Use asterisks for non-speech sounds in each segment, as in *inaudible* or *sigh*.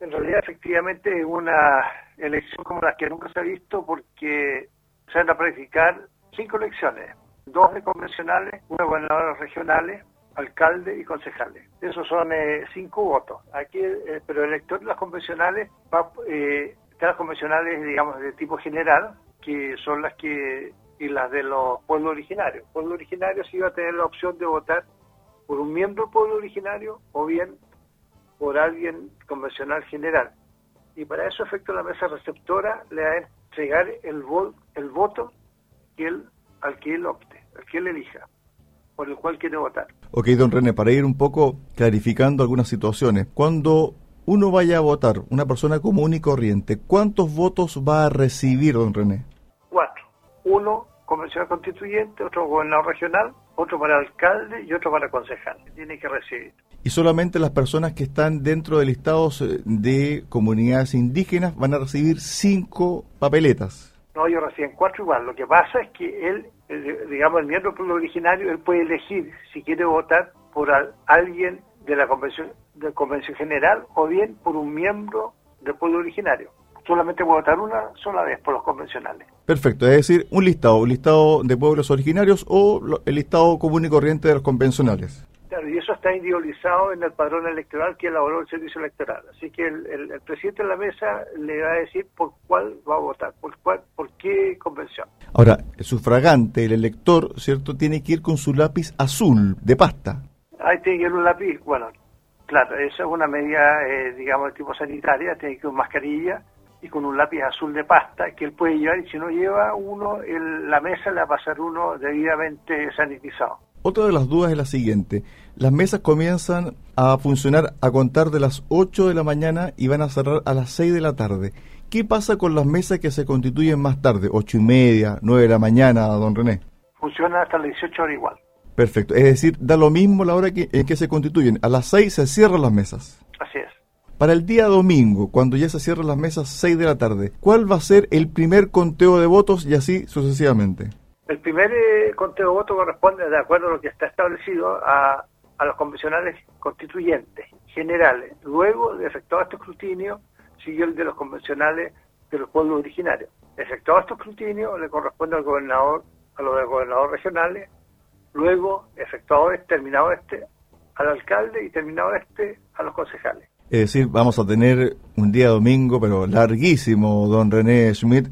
En realidad, efectivamente, es una elección como la que nunca se ha visto porque se van a practicar cinco elecciones, dos de convencionales, una de gobernadores regionales, alcalde y concejales. Esos son eh, cinco votos. Aquí, eh, pero el elector de las convencionales va, eh, las convencionales, digamos, de tipo general, que son las que y las de los pueblos originarios. Pueblos originarios iba a tener la opción de votar por un miembro del pueblo originario o bien por alguien convencional general. Y para eso efecto la mesa receptora le va a entregar el, el voto que él, al que él opte, al que él elija, por el cual quiere votar. Ok, don René, para ir un poco clarificando algunas situaciones, cuando uno vaya a votar, una persona común y corriente, ¿cuántos votos va a recibir, don René? Cuatro. Uno convencional constituyente, otro gobernador regional, otro para alcalde y otro para concejal. Tiene que recibir. Y solamente las personas que están dentro de listados eh, de comunidades indígenas van a recibir cinco papeletas. No, ellos reciben cuatro igual. Lo que pasa es que él, digamos, el miembro pueblo originario, él puede elegir si quiere votar por alguien de la convención, de convención general o bien por un miembro del pueblo originario solamente puede votar una sola vez por los convencionales. Perfecto, es decir, un listado, un listado de pueblos originarios o el listado común y corriente de los convencionales. Claro, y eso está individualizado en el padrón electoral que elaboró el servicio electoral. Así que el, presidente de la mesa le va a decir por cuál va a votar, por cuál, por qué convención. Ahora, el sufragante, el elector, ¿cierto?, tiene que ir con su lápiz azul de pasta. Ahí tiene que ir un lápiz, bueno, claro, esa es una medida, eh, digamos, de tipo sanitaria, tiene que ir con mascarilla, y con un lápiz azul de pasta que él puede llevar y si no lleva uno, la mesa le va a pasar uno debidamente sanitizado. Otra de las dudas es la siguiente. Las mesas comienzan a funcionar a contar de las 8 de la mañana y van a cerrar a las 6 de la tarde. ¿Qué pasa con las mesas que se constituyen más tarde, 8 y media, 9 de la mañana, don René? Funcionan hasta las 18 horas igual. Perfecto. Es decir, da lo mismo la hora que, en que se constituyen. A las 6 se cierran las mesas. Así es. Para el día domingo, cuando ya se cierran las mesas 6 de la tarde, ¿cuál va a ser el primer conteo de votos y así sucesivamente? El primer eh, conteo de votos corresponde, de acuerdo a lo que está establecido, a, los convencionales constituyentes generales. Luego de efectuado este escrutinio, sigue el de los convencionales de los pueblos originarios. Efectuado este escrutinio, le corresponde al gobernador, a los gobernadores regionales. Luego, efectuado este, terminado este, al alcalde y terminado este, a los concejales. Es decir, vamos a tener un día domingo, pero larguísimo, don René Schmidt.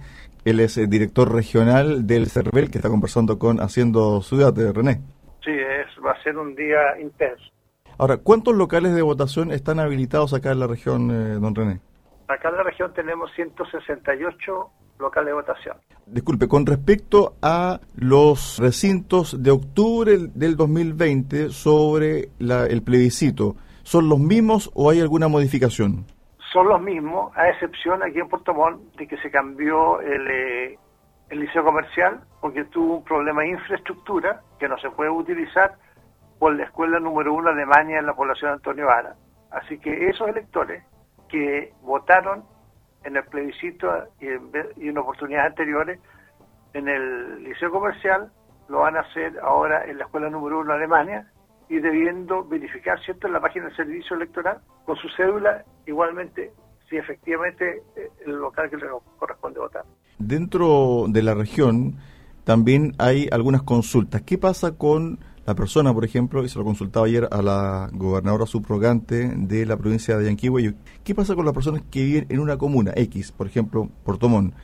Él es el director regional del CERVEL que está conversando con Haciendo Ciudad de René. Sí, es, va a ser un día intenso. Ahora, ¿cuántos locales de votación están habilitados acá en la región, eh, don René? Acá en la región tenemos 168 locales de votación. Disculpe, con respecto a los recintos de octubre del 2020 sobre el plebiscito, ¿son los mismos o hay alguna modificación? Son los mismos, a excepción aquí en Puerto Montt de que se cambió el, eh, el liceo comercial porque tuvo un problema de infraestructura que no se puede utilizar por la escuela número uno de Maña en la población Antonio Vara. Así que esos electores que votaron en el plebiscito y en, y en oportunidades anteriores en el liceo comercial lo van a hacer ahora en la escuela número uno Alemania y debiendo verificar, ¿cierto?, en la página del servicio electoral con su cédula, igualmente, si efectivamente eh, el local que le corresponde votar. Dentro de la región también hay algunas consultas. ¿Qué pasa con la persona, por ejemplo, y se lo consultaba ayer a la gobernadora subrogante de la provincia de Yanquihue, ¿qué pasa con las personas que viven en una comuna X, por ejemplo, Portomón,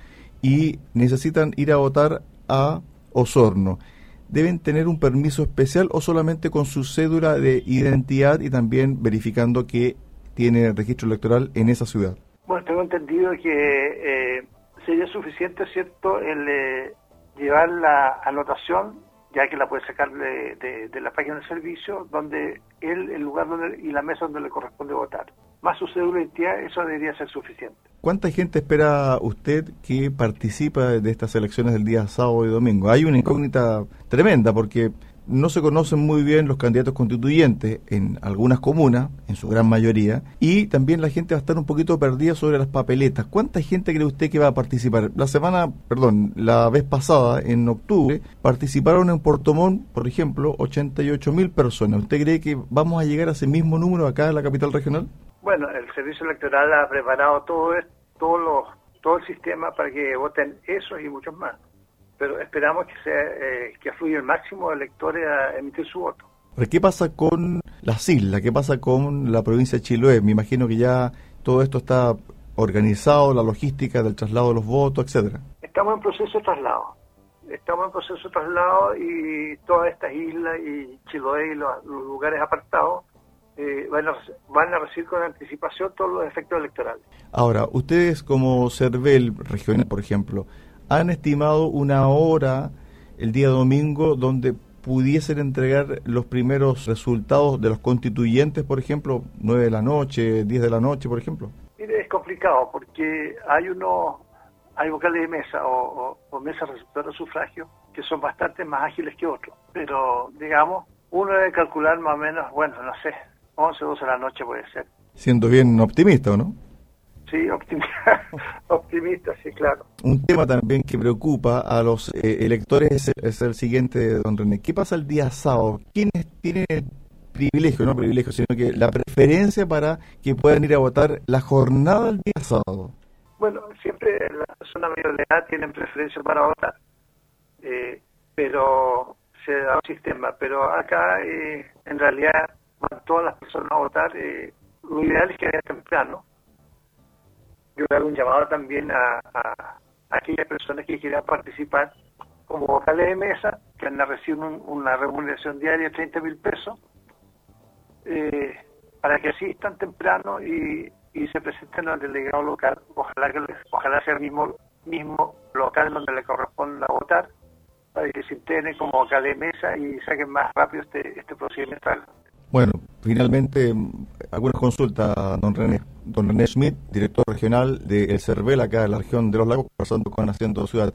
y necesitan ir a votar a Osorno? Deben tener un permiso especial o solamente con su cédula de identidad y también verificando que tiene registro electoral en esa ciudad? Bueno, tengo entendido que eh, sería suficiente, ¿cierto?, el eh, llevar la anotación, ya que la puede sacar de, de, la página del servicio, donde él, el lugar donde, y la mesa donde le corresponde votar. Más su cédula de identidad, eso debería ser suficiente. ¿Cuánta gente espera usted que participa de estas elecciones del día sábado y domingo? Hay una incógnita tremenda porque no se conocen muy bien los candidatos constituyentes en algunas comunas, en su gran mayoría, y también la gente va a estar un poquito perdida sobre las papeletas. ¿Cuánta gente cree usted que va a participar? La semana, perdón, la vez pasada, en octubre, participaron en Portomón, por ejemplo, 88 mil personas. ¿Usted cree que vamos a llegar a ese mismo número acá en la capital regional? Bueno, el servicio electoral ha preparado todo, todo, lo, todo el sistema para que voten esos y muchos más. Pero esperamos que, sea, eh, que fluya el máximo de electores a emitir su voto. ¿Qué pasa con las islas? ¿Qué pasa con la provincia de Chiloé? Me imagino que ya todo esto está organizado, la logística del traslado de los votos, etcétera. Estamos en proceso de traslado. Estamos en proceso de traslado y todas estas islas y Chiloé y los, lugares apartados van, a, van a recibir con anticipación todos los efectos electorales. Ahora, ustedes como CERVEL regional, por ejemplo, han estimado una hora el día domingo donde pudiesen entregar los primeros resultados de los constituyentes, por ejemplo, 9 de la noche, 10 de la noche, por ejemplo? es complicado porque hay unos, hay vocales de mesa o, o, mesas receptoras de sufragio que son bastante más ágiles que otros, pero digamos, uno debe calcular más o menos, bueno, no sé, 11, 12 de la noche puede ser. Siendo bien optimista, ¿o no? Sí, optimista, *laughs* optimista, sí, claro. Un tema también que preocupa a los eh, electores es, el siguiente, don René. ¿Qué pasa el día sábado? ¿Quiénes tienen el privilegio, no privilegio, sino que la preferencia para que puedan ir a votar la jornada del día sábado? Bueno, siempre las personas mayor de edad tienen preferencia para votar, eh, pero se da un sistema. Pero acá, eh, en realidad, van todas las personas a votar. lo ideal es que haya temprano yo hago un llamado también a, aquellas personas que quieran participar como vocales de mesa, que van a recibir una remuneración diaria de 30 mil pesos, eh, para que asistan temprano y, se presenten al delegado local. Ojalá que ojalá sea el mismo, mismo local donde le corresponda votar, para que se integren como vocales de mesa y saquen más rápido este, este procedimiento. Bueno, finalmente, algunas consultas, don René. Don René Schmidt, director regional de El Cervel, acá en la región de los lagos, pasando con Haciendo Ciudad.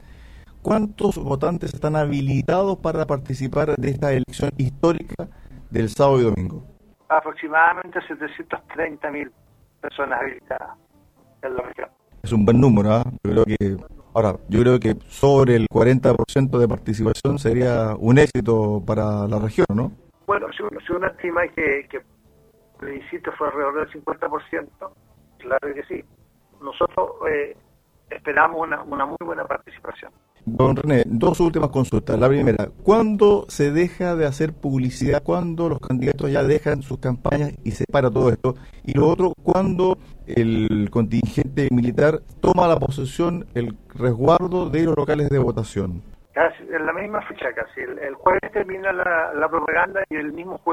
¿Cuántos votantes están habilitados para participar de esta elección histórica del sábado y domingo? Aproximadamente 730 mil personas habilitadas en la región. Es un buen número, ¿ah? Yo creo que Ahora, yo creo que sobre el 40% de participación sería un éxito para la región, ¿no? Bueno, si uno, estima que, que el plebiscito fue alrededor del 50%, claro que sí. Nosotros eh, esperamos una, una muy buena participación. Don René, dos últimas consultas. La primera, ¿cuándo se deja de hacer publicidad? ¿Cuándo los candidatos ya dejan sus campañas y se para todo esto? Y lo otro, ¿cuándo el contingente militar toma la posesión, el resguardo de los locales de votación? En la misma fecha casi. El, jueves termina la, la propaganda y el mismo jueves